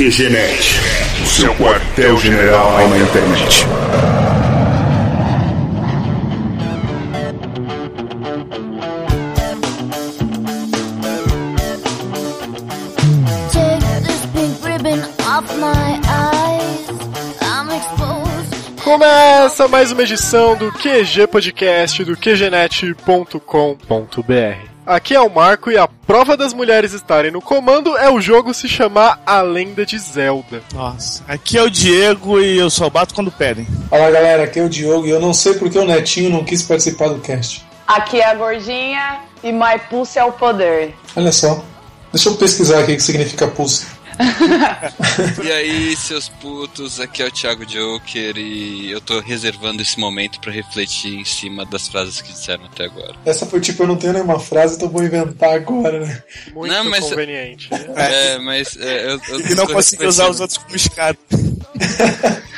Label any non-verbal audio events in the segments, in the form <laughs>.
QGNet, o seu quartel-general na internet. Take this pink ribbon off my eyes. I'm exposed. Começa mais uma edição do QG Podcast do QGNet.com.br. Aqui é o Marco e a prova das mulheres estarem no comando é o jogo se chamar A Lenda de Zelda. Nossa, aqui é o Diego e eu só bato quando pedem. Fala galera, aqui é o Diogo e eu não sei porque o Netinho não quis participar do cast. Aqui é a gordinha e my pulse é o poder. Olha só. Deixa eu pesquisar aqui o que significa pulse. <laughs> E aí, seus putos, aqui é o Thiago Joker e eu tô reservando esse momento pra refletir em cima das frases que disseram até agora. Essa foi tipo, eu não tenho nenhuma frase, então vou inventar agora, né? Muito Não, mas- conveniente. né? É, mas é, eu, eu E não consegui usar os outros como escada. <laughs>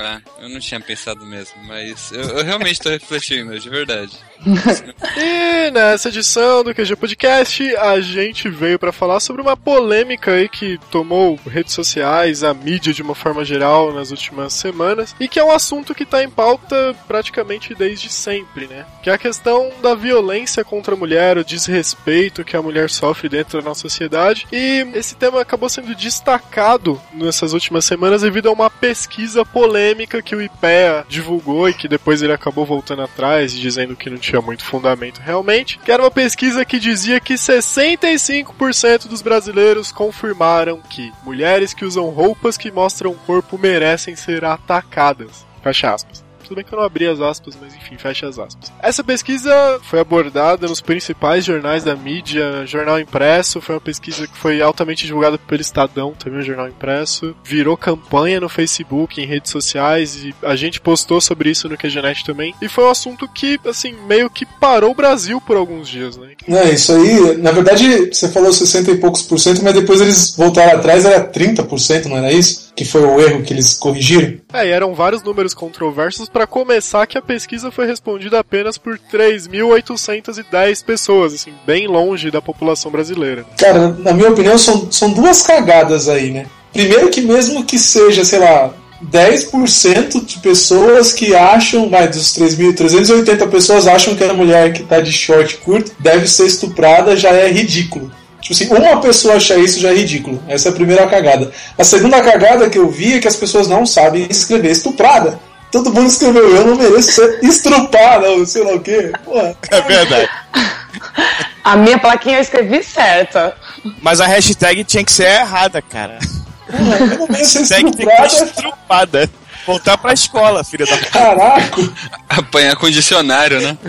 Ah, eu não tinha pensado mesmo, mas eu, eu realmente tô refletindo, de verdade. <laughs> E nessa edição do QG Podcast, a gente veio pra falar sobre uma polêmica aí que tomou redes sociais, a mídia de uma forma geral nas últimas semanas, e que é um assunto que tá em pauta praticamente desde sempre, né? Que é a questão da violência contra a mulher, o desrespeito que a mulher sofre dentro da nossa sociedade. E esse tema acabou sendo destacado nessas últimas semanas devido a uma pesquisa polêmica que o IPEA divulgou e que depois ele acabou voltando atrás e dizendo que não tinha muito fundamento realmente, que era uma pesquisa que dizia que 65% dos brasileiros confirmaram que mulheres que usam roupas que mostram o corpo merecem ser atacadas. Fecha aspas. Tudo bem que eu não abri as aspas, mas enfim, fecha as aspas. Essa pesquisa foi abordada nos principais jornais da mídia, jornal impresso, foi uma pesquisa que foi altamente divulgada pelo Estadão, também um jornal impresso, virou campanha no Facebook, em redes sociais, e a gente postou sobre isso no QGNet também, e foi um assunto que, assim, meio que parou o Brasil por alguns dias, né? Não, isso aí, na verdade, você falou 60 e poucos por cento, mas depois eles voltaram atrás, era 30%, não era isso? Que foi o erro que eles corrigiram? É, e eram vários números controversos para começar que a pesquisa foi respondida apenas por 3.810 pessoas, assim, bem longe da população brasileira. Cara, na minha opinião, são, são duas cagadas aí, né? Primeiro que mesmo que seja, sei lá, 10% de pessoas que acham, vai, dos 3.380 pessoas acham que a mulher que tá de short curto deve ser estuprada, já é ridículo. Tipo assim, uma pessoa achar isso já é ridículo. Essa é a primeira cagada. A segunda cagada que eu vi é que as pessoas não sabem escrever estuprada. Todo mundo escreveu, eu não mereço ser estrupada, ou sei lá o quê. Porra, É verdade. A minha plaquinha eu escrevi certa. Mas a hashtag tinha que ser errada, cara. porra, eu não mereço ser Hashtag tem que ser estrupada. Voltar pra escola, filha da. Caraca! Apanhar com dicionário, né? <laughs>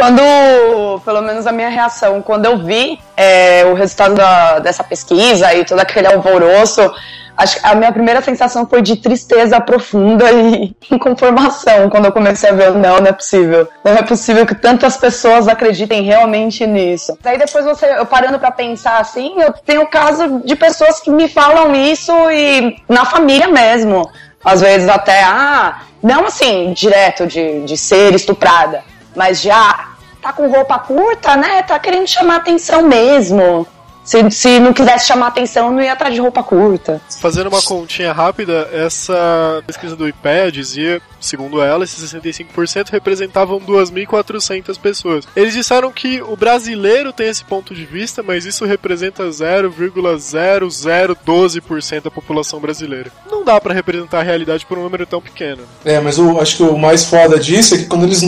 Quando, pelo menos a minha reação, quando eu vi é, o resultado da- dessa pesquisa e todo aquele alvoroço, acho a minha primeira sensação foi de tristeza profunda e <laughs> inconformação quando eu comecei a ver, não, não é possível. Não é possível que tantas pessoas acreditem realmente nisso. Daí depois você, eu parando pra pensar assim, eu tenho caso de pessoas que me falam isso e na família mesmo. Às vezes até, ah, não assim, direto de, de ser estuprada, mas já tá com roupa curta, né? Tá querendo chamar atenção mesmo. Se, se não quisesse chamar atenção, não ia estar de roupa curta. Fazendo uma continha rápida, essa pesquisa do IPEA dizia, segundo ela, esses 65% representavam 2.400 pessoas. Eles disseram que o brasileiro tem esse ponto de vista, mas isso representa 0,0012% da população brasileira. Não dá pra representar a realidade por um número tão pequeno. É, mas o, acho que o mais foda disso é que quando eles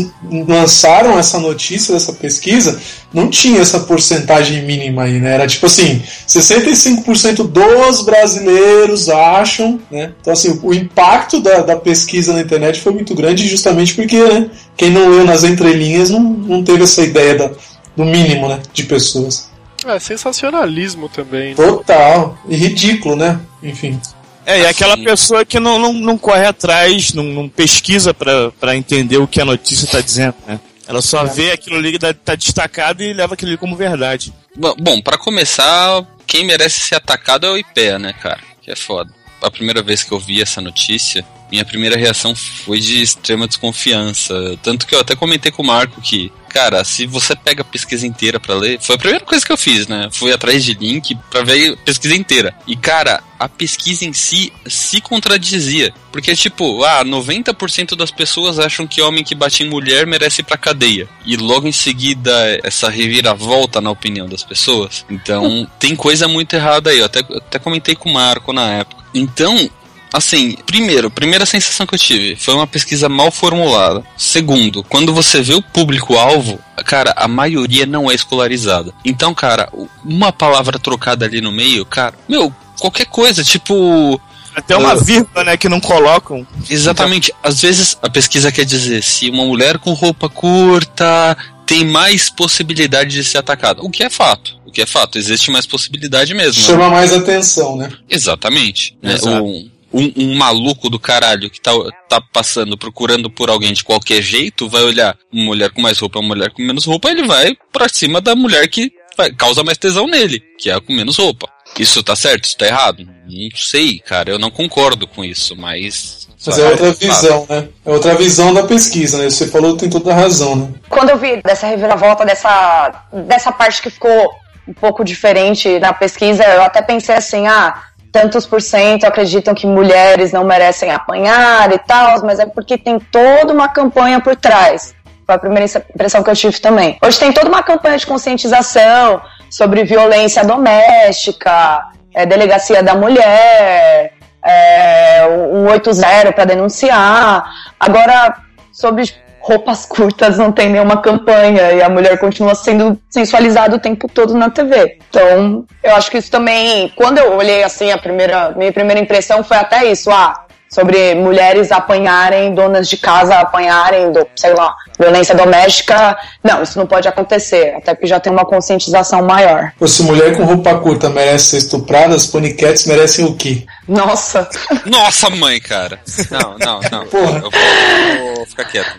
lançaram essa notícia dessa pesquisa, não tinha essa porcentagem mínima aí, né? Era tipo assim, 65% dos brasileiros acham, né? Então assim, o impacto da, da pesquisa na internet foi muito grande justamente porque, né, quem não leu nas entrelinhas não, não teve essa ideia da- do mínimo, né, de pessoas. É, sensacionalismo também. né? Total. E ridículo, né? Enfim. É, e aquela Assim. pessoa que não, não, não corre atrás, não, não pesquisa pra, pra entender o que a notícia tá dizendo, né? Ela só vê aquilo ali que tá- tá destacado e leva aquilo ali como verdade. Bom, Bom, pra começar, quem merece ser atacado é o IPEA, né, cara? Que é foda. A primeira vez que eu vi essa notícia, minha primeira reação foi de extrema desconfiança. Tanto que eu até comentei com o Marco que, cara, se você pega a pesquisa inteira para ler, foi a primeira coisa que eu fiz, né? Fui atrás de link para ver a pesquisa inteira. E, cara, a pesquisa em si se contradizia. Porque, tipo, ah, 90% das pessoas acham que homem que bate em mulher merece ir pra cadeia. E logo em seguida, essa reviravolta na opinião das pessoas. Então, <laughs> tem coisa muito errada aí. Eu até, eu até comentei com o Marco na época. Então, Assim, primeiro, primeira sensação que eu tive foi uma pesquisa mal formulada. Segundo, quando você vê o público-alvo, cara, a maioria não é escolarizada. Então, cara, uma palavra trocada ali no meio, cara, meu, qualquer coisa, tipo. Até uma vírgula, né, que não colocam. Exatamente. Às vezes a pesquisa quer dizer se uma mulher com roupa curta tem mais possibilidade de ser atacada. O que é fato. O que é fato. Existe mais possibilidade mesmo. né? Chama mais atenção, né? Exatamente. Né? Exato. Um, um, um maluco do caralho que tá, tá passando, procurando por alguém de qualquer jeito, vai olhar uma mulher com mais roupa, uma mulher com menos roupa, ele vai pra cima da mulher que vai- causa mais tesão nele, que é a com menos roupa. Isso tá certo? Isso tá errado? Não sei, cara. Eu não concordo com isso, mas. Mas é outra visão, né? É outra visão da pesquisa, né? Você falou tem toda a razão, né? Quando eu vi dessa reviravolta, dessa, dessa parte que ficou um pouco diferente na pesquisa, eu até pensei assim, ah, tantos por cento acreditam que mulheres não merecem apanhar e tal, mas é porque tem toda uma campanha por trás. Foi a primeira impressão que eu tive também. Hoje tem toda uma campanha de conscientização sobre violência doméstica, é, delegacia da mulher, é, um 80 para denunciar. Agora, sobre roupas curtas não tem nenhuma campanha e a mulher continua sendo sensualizada o tempo todo na TV. Então, eu acho que isso também, quando eu olhei assim, a primeira, minha primeira impressão foi até isso, ah, sobre mulheres apanharem, donas de casa apanharem, do, sei lá, violência doméstica. Não, isso não pode acontecer, até porque já tem uma conscientização maior. Pô, se mulher com roupa curta merece ser estuprada, as paniquetes merecem o quê? Nossa. Nossa, mãe, cara. Não, não, não. Porra. Eu vou, vou ficar quieto.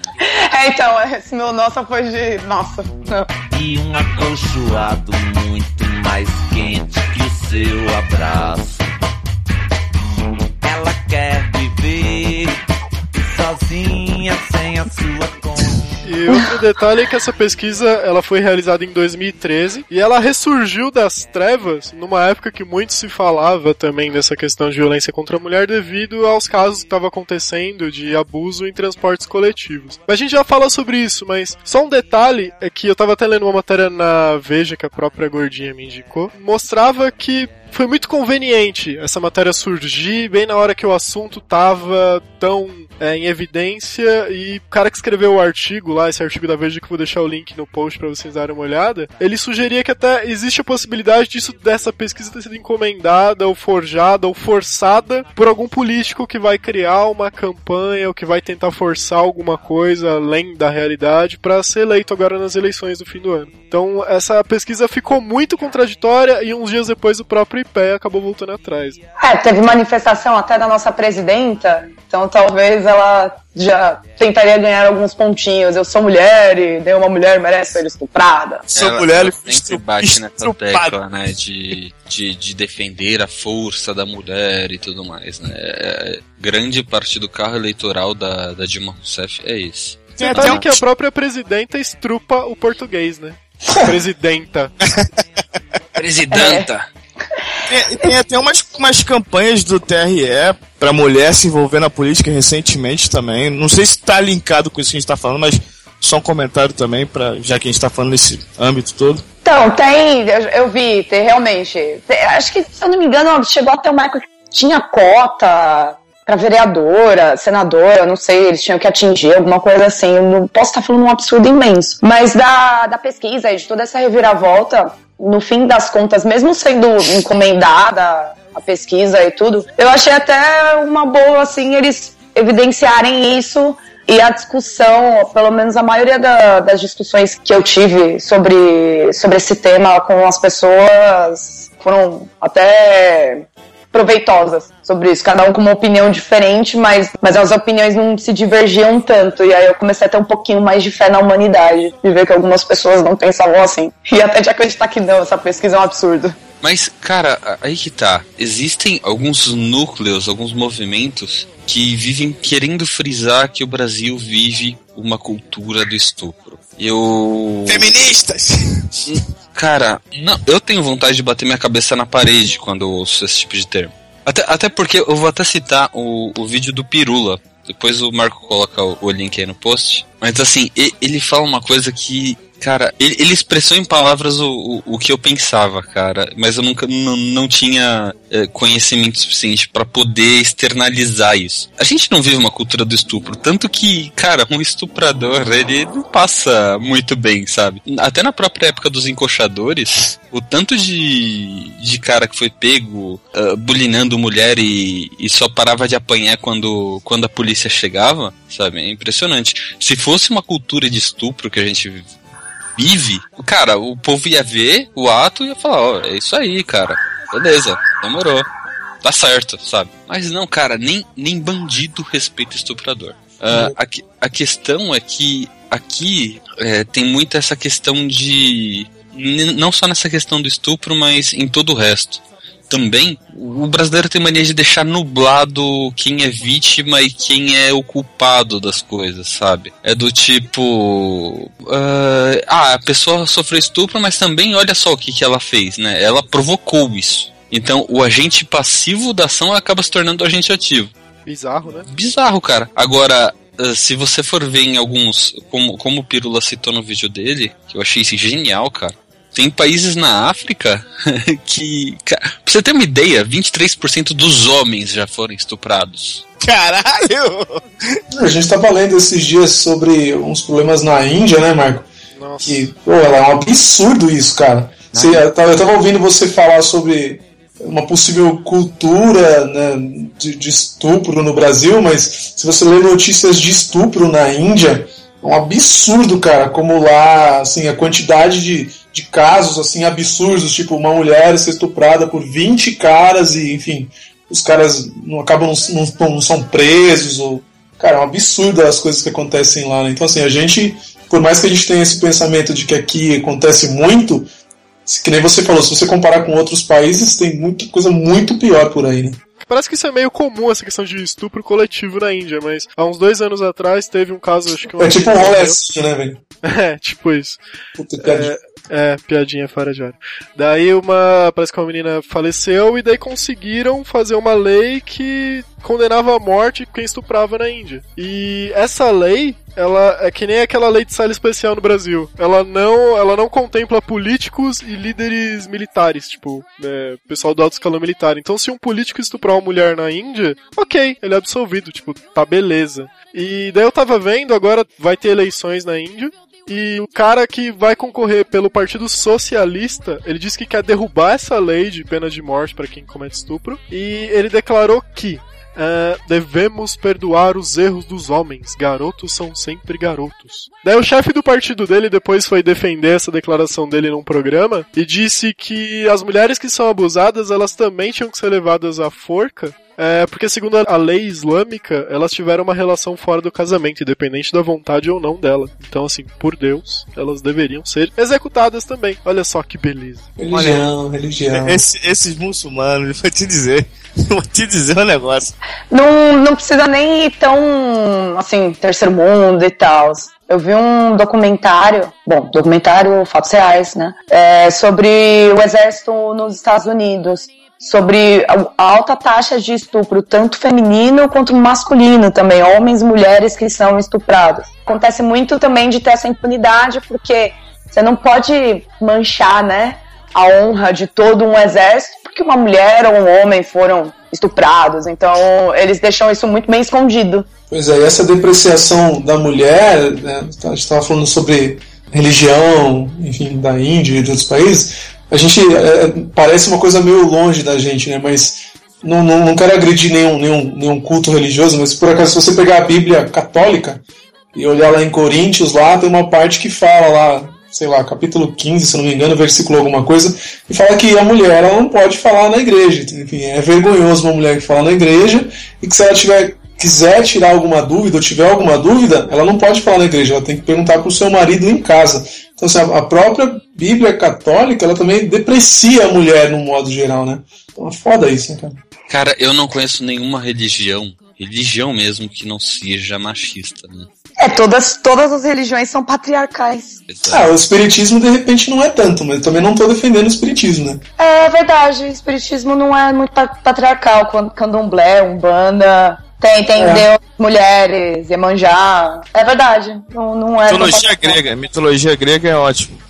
É, então, esse meu nossa foi de. Nossa. Não. E um acolchoado muito mais quente que o seu abraço. Viver sozinha sem a sua conta. E outro detalhe é que essa pesquisa ela foi realizada em 2013 e ela ressurgiu das trevas numa época que muito se falava também dessa questão de violência contra a mulher devido aos casos que estavam acontecendo de abuso em transportes coletivos. A gente já fala sobre isso, mas só um detalhe é que eu tava até lendo uma matéria na Veja que a própria Gordinha me indicou, mostrava que foi muito conveniente essa matéria surgir bem na hora que o assunto tava tão é, em evidência e o cara que escreveu o artigo lá, esse artigo da Veja que eu vou deixar o link no post pra vocês darem uma olhada, ele sugeria que até existe a possibilidade disso dessa pesquisa ter sido encomendada ou forjada ou forçada por algum político que vai criar uma campanha ou que vai tentar forçar alguma coisa além da realidade para ser eleito agora nas eleições do fim do ano. Então essa pesquisa ficou muito contraditória e uns dias depois o próprio IPE acabou voltando atrás. É, teve manifestação até da nossa presidenta, então talvez ela já tentaria ganhar alguns pontinhos. Eu sou mulher e nenhuma mulher merece ser estuprada. Sou Ela- mulher e sempre bate nessa tecla, né? De, de, de defender a força da mulher e tudo mais, né? É, grande parte do carro eleitoral da, da Dilma Rousseff é esse. Tem até que a própria presidenta estrupa o português, né? <laughs> Presidenta. Presidenta! Tem, tem até umas, umas campanhas do TRE pra mulher se envolver na política recentemente também. Não sei se tá linkado com isso que a gente tá falando, mas só um comentário também, pra, já que a gente tá falando nesse âmbito todo. Então, tem, eu, vi, tem realmente. tem- acho que, se eu não me engano, chegou até uma época que tinha cota pra vereadora, senadora, não sei, eles tinham que atingir alguma coisa assim. Eu não posso estar falando um absurdo imenso. Mas da, da pesquisa e de toda essa reviravolta, no fim das contas, mesmo sendo encomendada a pesquisa e tudo, eu achei até uma boa, assim, eles evidenciarem isso e a discussão, pelo menos a maioria da- das discussões que eu tive sobre, sobre esse tema com as pessoas foram até proveitosas sobre isso, cada um com uma opinião diferente, mas, mas as opiniões não se divergiam tanto, e aí eu comecei a ter um pouquinho mais de fé na humanidade, de ver que algumas pessoas não pensavam assim, <laughs> e até de acreditar que não, essa pesquisa é um absurdo. Mas, cara, a- aí que tá. Existem alguns núcleos, alguns movimentos que vivem querendo frisar que o Brasil vive uma cultura do estupro. Eu. Feministas! Cara, não, eu tenho vontade de bater minha cabeça na parede quando ouço esse tipo de termo. Até, até porque eu vou até citar o, o vídeo do Pirula. Depois o Marco coloca o, o link aí no post. Mas assim, ele fala uma coisa que. Cara, ele, ele expressou em palavras o, o, o que eu pensava, cara. Mas eu nunca não, tinha eh, conhecimento suficiente pra poder externalizar isso. A gente não vive uma cultura do estupro. Tanto que, cara, um estuprador, ele não passa muito bem, sabe? Até na própria época dos encoxadores, o tanto de, de cara que foi pego uh, bulinando mulher e, e só parava de apanhar quando, quando a polícia chegava, sabe? É impressionante. Se fosse uma cultura de estupro que a gente vive, cara, o povo ia ver o ato e ia falar, ó, é isso aí, cara. Beleza, demorou. Tá certo, sabe? Mas não, cara, nem, nem bandido respeita estuprador. Ah, a, a questão é que aqui é, tem muito essa questão de. Não só nessa questão do estupro, mas em todo o resto. Também, o brasileiro tem mania de deixar nublado quem é vítima e quem é o culpado das coisas, sabe? É do tipo. ah, ah, a pessoa sofreu estupro, mas também olha só o que, que ela fez, né? Ela provocou isso. Então, o agente passivo da ação acaba se tornando o agente ativo. Bizarro, né? Bizarro, cara. Agora, eh, se você for ver em alguns. Como, como o Pirula citou no vídeo dele, que eu achei isso genial, cara. Tem países na África <laughs> que. Pra você ter uma ideia, 23% dos homens já foram estuprados. Caralho! A gente tava lendo esses dias sobre uns problemas na Índia, né, Marco? Nossa. Que, pô, é um absurdo isso, cara. Você, eu tava ouvindo você falar sobre uma possível cultura né, de, de estupro no Brasil, mas se você lê notícias de estupro na Índia, um absurdo, cara, como lá, assim, a quantidade de, de casos, assim, absurdos, tipo, uma mulher ser estuprada por 20 caras e, enfim, os caras não acabam não, não- não são presos ou cara, é um absurdo as coisas que acontecem lá, né? Então assim, a gente, por mais que a gente tenha esse pensamento de que aqui acontece muito, que nem você falou, se você comparar com outros países, tem muita coisa muito pior por aí, né? Parece que isso é meio comum, essa questão de estupro coletivo na Índia, mas há uns dois anos atrás teve um caso, acho que É tipo um rolê né, velho? <laughs> É, tipo isso. Puta pariu. É, piadinha fora de hora. Daí uma. Parece que uma menina faleceu e daí conseguiram fazer uma lei que condenava à morte quem estuprava na Índia. E essa lei, ela é que nem aquela lei de sala especial no Brasil. Ela não, ela não contempla políticos e líderes militares, tipo, né, pessoal do alto escalão militar. Então se um político estuprar uma mulher na Índia, ok, ele é absolvido, tipo, tá beleza. E daí eu tava vendo, agora vai ter eleições na Índia. E o cara que vai concorrer pelo Partido Socialista, ele disse que quer derrubar essa lei de pena de morte para quem comete estupro. E ele declarou que ah, devemos perdoar os erros dos homens. Garotos são sempre garotos. Daí o chefe do partido dele depois foi defender essa declaração dele num programa e disse que as mulheres que são abusadas elas também tinham que ser levadas à forca é, porque segundo a lei islâmica, elas tiveram uma relação fora do casamento, independente da vontade ou não dela. Então, assim, por Deus, elas deveriam ser executadas também. Olha só que beleza. Religião, religião. Esse- esses muçulmanos, vou te dizer, <laughs> vou te dizer um negócio. Não, não precisa nem ir tão, assim, terceiro mundo e tal. Eu vi um documentário, bom, documentário, fatos reais, né? é, sobre o exército nos Estados Unidos. Sobre a alta taxa de estupro, tanto feminino quanto masculino também, homens e mulheres que são estuprados. Acontece muito também de ter essa impunidade, porque você não pode manchar, né? a honra de todo um exército porque uma mulher ou um homem foram estuprados. Então, eles deixam isso muito bem escondido. Pois é, e essa depreciação da mulher, né, a gente estava falando sobre religião, enfim, da Índia e de outros países, a gente é, parece uma coisa meio longe da gente, né? Mas não, não, não quero agredir nenhum, nenhum, nenhum culto religioso, mas por acaso, se você pegar a Bíblia católica e olhar lá em Coríntios, lá tem uma parte que fala lá, sei lá, capítulo 15, se não me engano, versículo alguma coisa, e fala que a mulher ela não pode falar na igreja. Enfim, é vergonhoso uma mulher que fala na igreja e que se ela tiver quiser tirar alguma dúvida ou tiver alguma dúvida, ela não pode falar na igreja, ela tem que perguntar para o seu marido em casa. Então assim, a própria Bíblia católica, ela também deprecia a mulher no modo geral, né? Então é foda isso, né, cara? Cara, eu não conheço nenhuma religião, religião mesmo, que não seja machista, né? É, todas, todas as religiões são patriarcais. Ah, o espiritismo de repente não é tanto, mas eu também não tô defendendo o espiritismo, né? É verdade, o espiritismo não é muito pa- patriarcal. Quando candomblé, umbanda, tem, tem É. Deus, mulheres, Iemanjá. É verdade, não, não é. Mitologia grega. Mitologia grega é ótimo.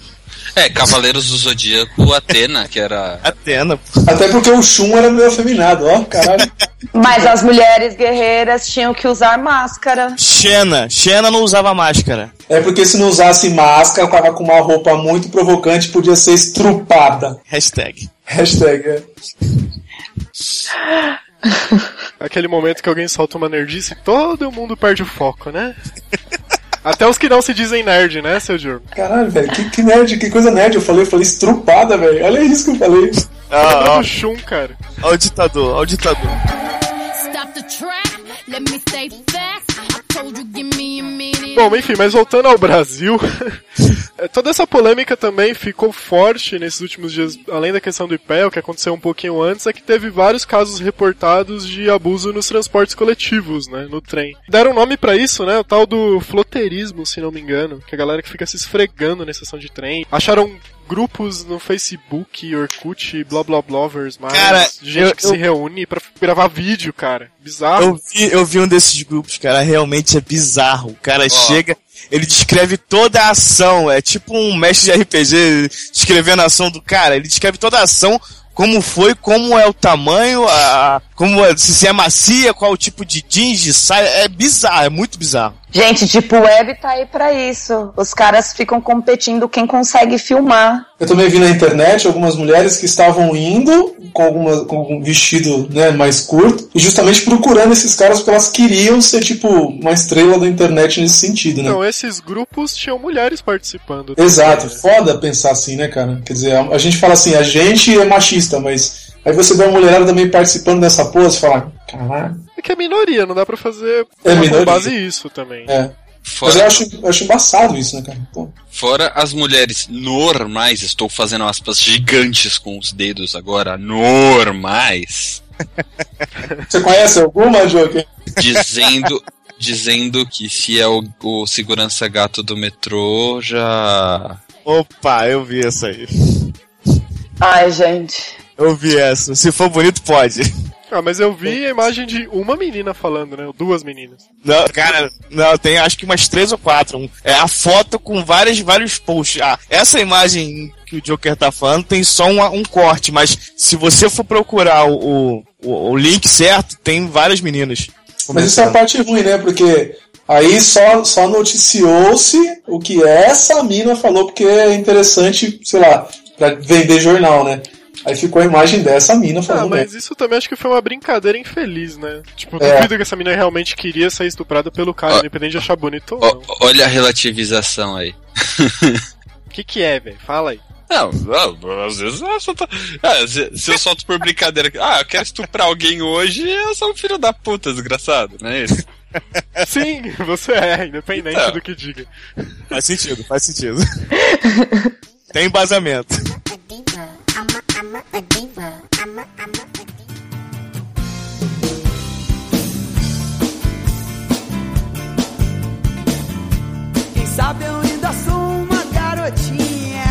É, Cavaleiros do Zodíaco, Atena, que era. Atena. Até porque o Shun era meio afeminado, ó, caralho. <laughs> Mas as mulheres guerreiras tinham que usar máscara. Xena. Xena não usava máscara. É porque se não usasse máscara, tava com uma roupa muito provocante, podia ser estrupada. Hashtag. Hashtag, é. <laughs> Aquele momento que alguém solta uma nerdice, todo mundo perde o foco, né? <laughs> Até os que não se dizem nerd, né, seu Jurgo? Caralho, velho, que, que nerd, que coisa nerd. Eu falei, eu falei estrupada, velho. Olha isso que eu falei. Ah, do Shun, cara. ó o ditador, ó o ditador. Stop the track, Bom, enfim, mas voltando ao Brasil, eh, <laughs> toda essa polêmica também ficou forte nesses últimos dias, além da questão do IPE, o que aconteceu um pouquinho antes, é que teve vários casos reportados de abuso nos transportes coletivos, né, no trem. Deram nome pra isso, né, o tal do floterismo, se não me engano, que é a galera que fica se esfregando na estação de trem. Acharam grupos no Facebook, Orkut, blá blá blovers, mais Cara, gente eu- que eu- se reúne pra gravar vídeo, cara. Bizarro. Eu vi, eu vi um desses grupos, cara, realmente é bizarro. O cara chega, ele descreve toda a ação, é tipo um mestre de RPG descrevendo a ação do cara, ele descreve toda a ação, como foi, como é o tamanho, a, como é, se é macia, qual o tipo de jeans, de saia, é bizarro, é muito bizarro. Gente, tipo, web tá aí pra isso. Os caras ficam competindo quem consegue filmar. Eu também vi na internet algumas mulheres que estavam indo com, alguma, com um vestido né, mais curto e justamente procurando esses caras porque elas queriam ser, tipo, uma estrela da internet nesse sentido, né? Então, esses grupos tinham mulheres participando. Exato, foda pensar assim, né, cara? Quer dizer, a, a gente fala assim, a gente é machista, mas aí você vê uma mulherada também participando dessa pose e fala, caralho, É que é minoria, não dá pra fazer É com base isso também. é. Mas eu Fora, acho, eu acho embaçado isso, né, cara? Então, fora as mulheres normais, estou fazendo aspas gigantes com os dedos agora, normais, <laughs> você conhece alguma, Joker? dizendo. Dizendo que se é o, o segurança gato do metrô, já. Opa, eu vi essa aí. Ai, gente. Eu vi essa. Se for bonito, pode. Ah, mas eu vi a imagem de uma menina falando, né? Ou Duas meninas. Não, cara, não, tem acho que umas três ou quatro. É a foto com várias, vários posts. Ah, essa imagem que o Joker tá falando tem só um, um corte, mas se você for procurar o, o, o link certo, tem várias meninas. Mas isso é a parte ruim, né? Porque aí só, só noticiou-se o que essa mina falou, porque é interessante, sei lá, pra vender jornal, né? Aí ficou a imagem dessa mina Ah, falando. mas isso também acho que foi uma brincadeira infeliz, né? Tipo, É. duvido que essa menina realmente queria ser estuprada pelo cara, Ó. independente de achar bonito ou Ó, não. olha a relativização aí. O que que é, velho? Fala aí. Não, não, às vezes eu só tô... ah, se, se eu solto por brincadeira. Ah, eu quero estuprar alguém hoje, eu sou um filho da puta, desgraçado, não é isso? Sim, você é, independente Não. do que diga. Faz sentido, faz sentido. tem embasamento. Sabe eu ainda sou uma garotinha.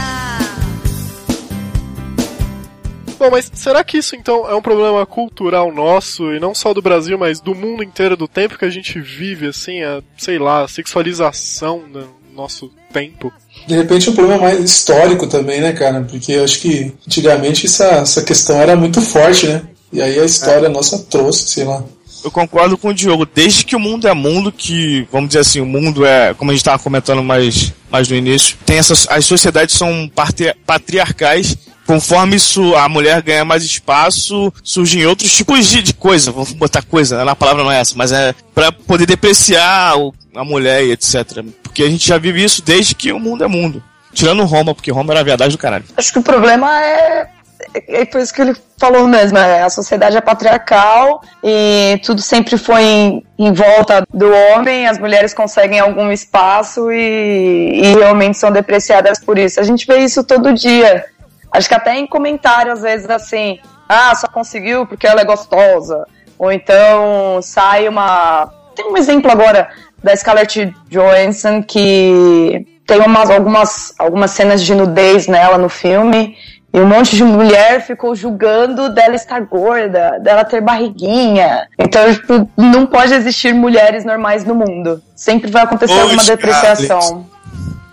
Bom, mas será que isso então é um problema cultural nosso, e não só do Brasil, mas do mundo inteiro, do tempo que a gente vive, assim, a, sei lá, a sexualização do nosso tempo? De repente é um problema mais histórico também, né, cara? Porque eu acho que antigamente essa, essa questão era muito forte, né? E aí a história nossa trouxe, sei lá. Eu concordo com o Diogo. Desde que o mundo é mundo, que, vamos dizer assim, o mundo é, como a gente estava comentando mais, mais no início, tem essas, as sociedades são patri- patriarcais. Conforme isso, a mulher ganha mais espaço, surgem outros tipos de, de coisa. Vamos botar coisa, né? a palavra não é essa, mas é para poder depreciar o- a mulher e etc. Porque a gente já vive isso desde que o mundo é mundo. Tirando Roma, porque Roma era a verdade do caralho. Acho que o problema é é por isso que ele falou mesmo, é, a sociedade é patriarcal e tudo sempre foi em, em volta do homem, as mulheres conseguem algum espaço e, e realmente são depreciadas por isso. A gente vê isso todo dia. Acho que até em comentário, às vezes, assim, ah, só conseguiu porque ela é gostosa. Ou então sai uma. Tem um exemplo agora da Scarlett Johansson que tem umas, algumas, algumas cenas de nudez nela no filme. E um monte de mulher ficou julgando dela estar gorda, dela ter barriguinha. Então, tipo, não pode existir mulheres normais no mundo. Sempre vai acontecer Oi, alguma depreciação.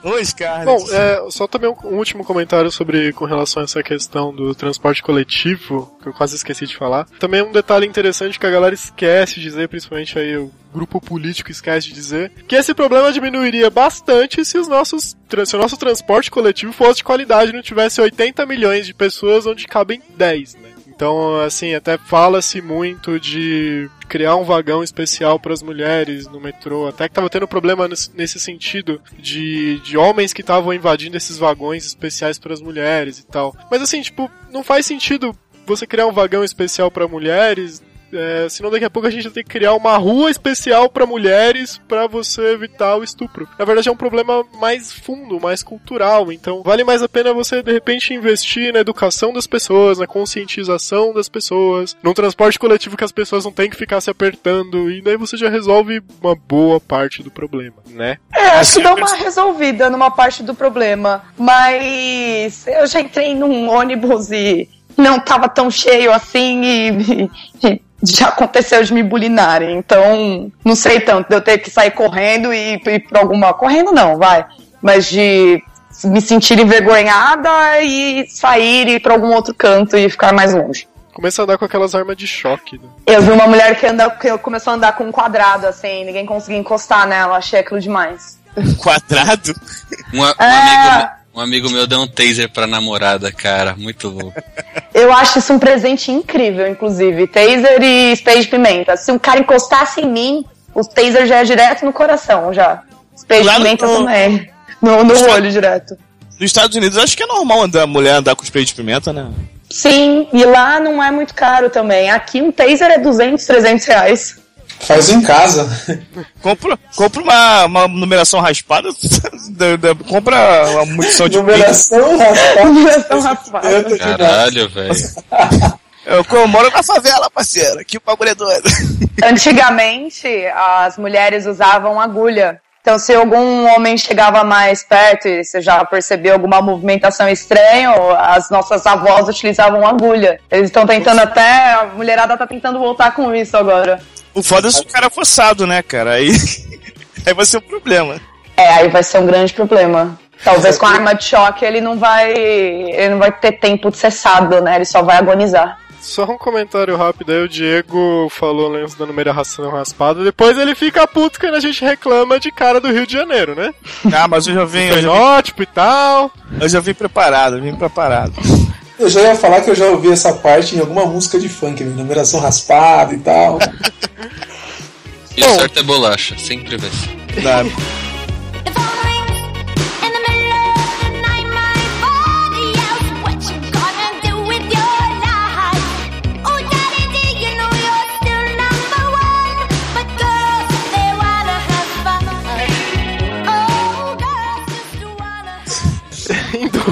Oi, Scarlett. Bom, é, só também um, um último comentário sobre com relação a essa questão do transporte coletivo, que eu quase esqueci de falar. Também um detalhe interessante que a galera esquece de dizer, principalmente aí o grupo político esquece de dizer, que esse problema diminuiria bastante se os nossos se o nosso transporte coletivo fosse de qualidade, não tivesse 80 milhões de pessoas onde cabem 10, né? Então, assim, até fala-se muito de criar um vagão especial para as mulheres no metrô. Até que tava tendo problema nesse, sentido de, de homens que estavam invadindo esses vagões especiais para as mulheres e tal. Mas assim, tipo, não faz sentido você criar um vagão especial para mulheres. É, senão daqui a pouco a gente vai ter que criar uma rua especial para mulheres para você evitar o estupro. Na verdade é um problema mais fundo, mais cultural. Então vale mais a pena você de repente investir na educação das pessoas, na conscientização das pessoas, num transporte coletivo que as pessoas não têm que ficar se apertando e daí você já resolve uma boa parte do problema, né? É, acho que dá uma resolvida numa parte do problema. Mas eu já entrei num ônibus e não tava tão cheio assim e, e já <laughs> aconteceu de me bulinarem. Então, não sei tanto, de eu ter que sair correndo e ir pra alguma. Correndo não, vai. Mas de me sentir envergonhada e sair e ir pra algum outro canto e ficar mais longe. Começa a andar com aquelas armas de choque, né? Eu vi uma mulher que, anda, que começou a andar com um quadrado, assim, ninguém conseguia encostar nela, achei aquilo demais. Quadrado? Um, a- um É. amigo, um amigo meu deu um taser pra namorada, cara. Muito louco. Eu acho isso um presente incrível, inclusive. Taser e spray de pimenta. Se um cara encostasse em mim, o taser já é direto no coração, já. Spray de Lá no- pimenta também. No, no Está- olho direto. Nos Estados Unidos, acho que é normal andar, mulher andar com spray de pimenta, né? Sim, e lá não é muito caro também. Aqui um taser é 200, 300 reais. Faz em casa. Compra, compra uma, uma numeração raspada, <laughs> da- da- compra uma munição de Numeração, rapaz. Numeração raspada. Caralho, velho. <laughs> Eu, eu moro na favela, parceiro. Que bagulho é doido. <laughs> Antigamente, as mulheres usavam agulha. Então, se algum homem chegava mais perto e você já percebeu alguma movimentação estranha, as nossas avós utilizavam agulha. Eles estão tentando até. A mulherada tá tentando voltar com isso agora. O foda é se o cara forçado, né, cara? Aí, <laughs> aí vai ser um problema. É, aí vai ser um grande problema. Talvez com a arma de choque ele não vai. Ele não vai ter tempo de cessado, né? Ele só vai agonizar. Só um comentário rápido aí, o Diego falou lance da numeração raspada, depois ele fica puto quando a gente reclama de cara do Rio de Janeiro, né? Ah, mas eu já vim, eu já vim, Fenótipo e tal. eu já vim preparado, eu vim preparado. Eu já ia falar que eu já ouvi essa parte em alguma música de funk, né? numeração raspada e tal. <laughs> E o certo é bolacha, sempre vai ser.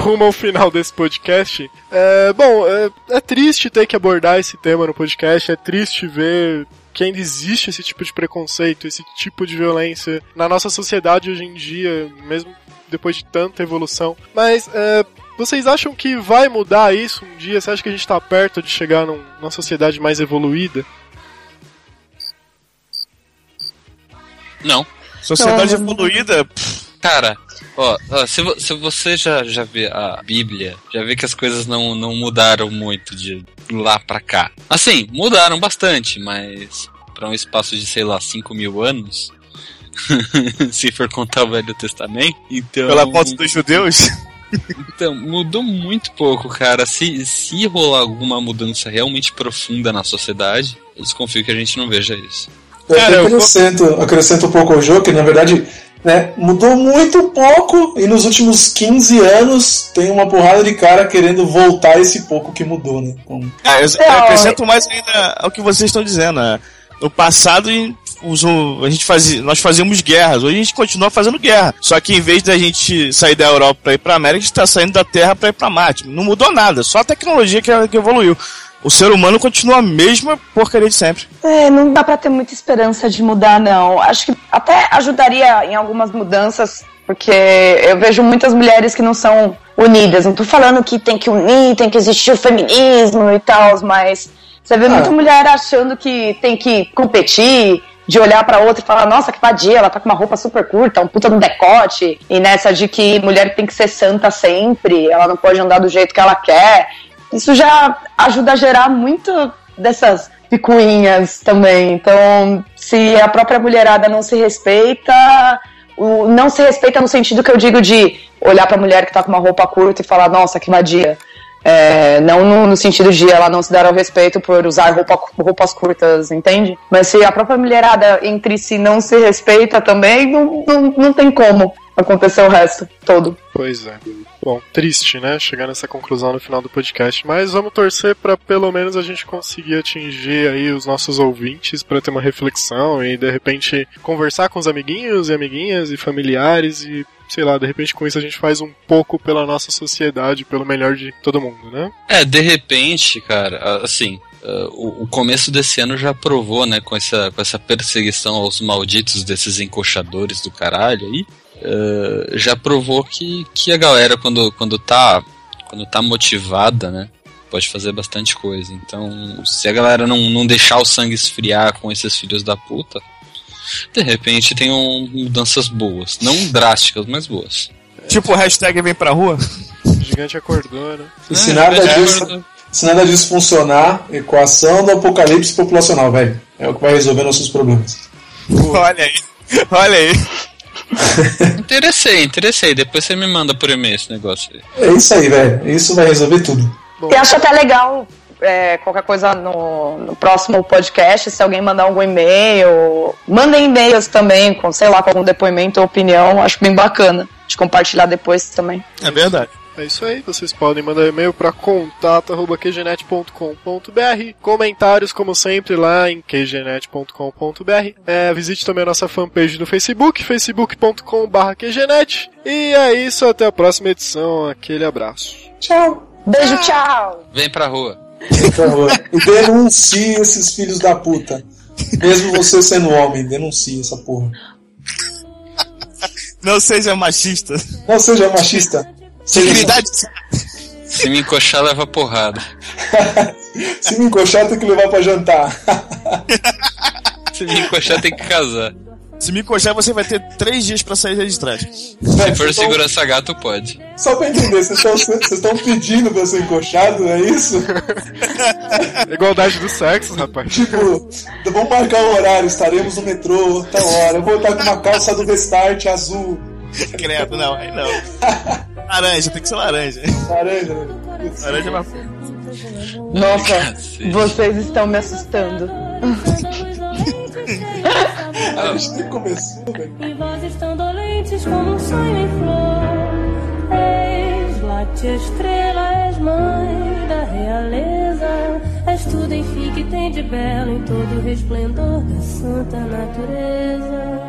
Rumo ao final desse podcast. É, bom, é, é triste ter que abordar esse tema no podcast, é triste ver que ainda existe esse tipo de preconceito, esse tipo de violência na nossa sociedade hoje em dia, mesmo depois de tanta evolução. Mas é, vocês acham que vai mudar isso um dia? Você acha que a gente está perto de chegar num- numa sociedade mais evoluída? Não. Sociedade Não, não- evoluída, pff, Cara, ó, ó, se, vo- se você já, já vê a Bíblia, já vê que as coisas não, não mudaram muito de lá pra cá. Assim, mudaram bastante, mas pra um espaço de, sei lá, 5 mil anos, <laughs> se for contar o Velho Testamento, então... pela conta dos judeus. <laughs> Então, mudou muito pouco, cara. Se, se rolar alguma mudança realmente profunda na sociedade, eu desconfio que a gente não veja isso. Eu Cara, até eu acrescento, acrescento um pouco ao jogo, que na verdade né? Mudou muito pouco e nos últimos 15 anos tem uma porrada de cara querendo voltar esse pouco que mudou, né? Então, É, eu, eu acrescento mais ainda ao que vocês estão dizendo. né? No passado, a gente fazia, nós fazíamos guerras, hoje a gente continua fazendo guerra. Só que em vez da gente sair da Europa para ir para América, a gente está saindo da Terra para ir para Marte. Não mudou nada, só a tecnologia que, que evoluiu. O ser humano continua a mesma porcaria de sempre. É, não dá pra ter muita esperança de mudar, não. Acho que até ajudaria em algumas mudanças, porque eu vejo muitas mulheres que não são unidas. Não tô falando que tem que unir, tem que existir o feminismo e tal, mas você vê muita mulher achando que tem que competir, de olhar pra outra e falar, nossa, que vadia, ela tá com uma roupa super curta, um puta no decote, e nessa de que mulher tem que ser santa sempre, ela não pode andar do jeito que ela quer. Isso já ajuda a gerar muito dessas picuinhas também. Então, se a própria mulherada não se respeita, o, não se respeita no sentido que eu digo de olhar pra mulher que tá com uma roupa curta e falar, nossa, que vadia. É, não no, no sentido de ela não se dar ao respeito por usar roupa, roupas curtas, entende? Mas se a própria mulherada entre si não se respeita também, não, não, não tem como acontecer o resto todo. Pois é. Bom, triste, né? Chegar nessa conclusão no final do podcast, mas vamos torcer para pelo menos a gente conseguir atingir aí os nossos ouvintes para ter uma reflexão e de repente conversar com os amiguinhos e amiguinhas e familiares e sei lá, de repente com isso a gente faz um pouco pela nossa sociedade, pelo melhor de todo mundo, né? É, de repente, cara, assim, ah, o, o começo desse ano já provou, né, com essa, com essa perseguição aos malditos desses encoxadores do caralho aí, ah, já provou que, que a galera, quando, quando, tá, quando tá motivada, né, pode fazer bastante coisa. Então, se a galera não, não deixar o sangue esfriar com esses filhos da puta, de repente tem um, mudanças boas. Não drásticas, mas boas. Tipo, hashtag vem pra rua. O <laughs> gigante acordou, né? e se nada é, disso, se nada disso funcionar, equação do apocalipse populacional, velho. É o que vai resolver nossos problemas. Olha aí. Olha aí. <laughs> Interessei, interessei. Depois você me manda por e-mail esse negócio aí. É isso aí, velho. Isso vai resolver tudo. E acho até legal é, qualquer coisa no, no próximo podcast, se alguém mandar algum e-mail, mandem e-mails também, com, sei lá, com algum depoimento ou opinião, acho bem bacana de compartilhar depois também. É verdade. É isso aí, vocês podem mandar e-mail para contato.qgenet.com.br Comentários, como sempre, lá em qgenet.com.br é, Visite também a nossa fanpage no Facebook, facebook.com.br qgenet E é isso, até a próxima edição, aquele abraço. Tchau. Beijo, tchau! Vem pra rua. Por favor. E denuncie esses filhos da puta. Mesmo você sendo homem, denuncie essa porra. Não seja machista. Não seja machista. Seja Dignidade. Se me encoxar, leva porrada. <laughs> Se me encoxar, tem que levar pra jantar. <laughs> Se me encoxar, tem que casar. Se me encoxar, você vai ter três dias pra sair de trás. Se for segurança gato, pode. Só pra entender, vocês estão- vocês estão pedindo pra ser encoxado, é isso? <laughs> Igualdade dos sexos, rapaz. Tipo, vamos marcar o horário, estaremos no metrô, tal hora. Eu vou estar com uma calça do Restart azul. Credo, não, aí não. Laranja, tem que ser laranja. Laranja, né? Laranja é mais. Nossa, vocês estão me assustando. <laughs> A gente nem começou, velho. E vozes tão dolentes como um sonho em flor. Eis, late estrela, és mãe da realeza. És tudo, enfim, que tem de belo em todo o resplendor da santa natureza.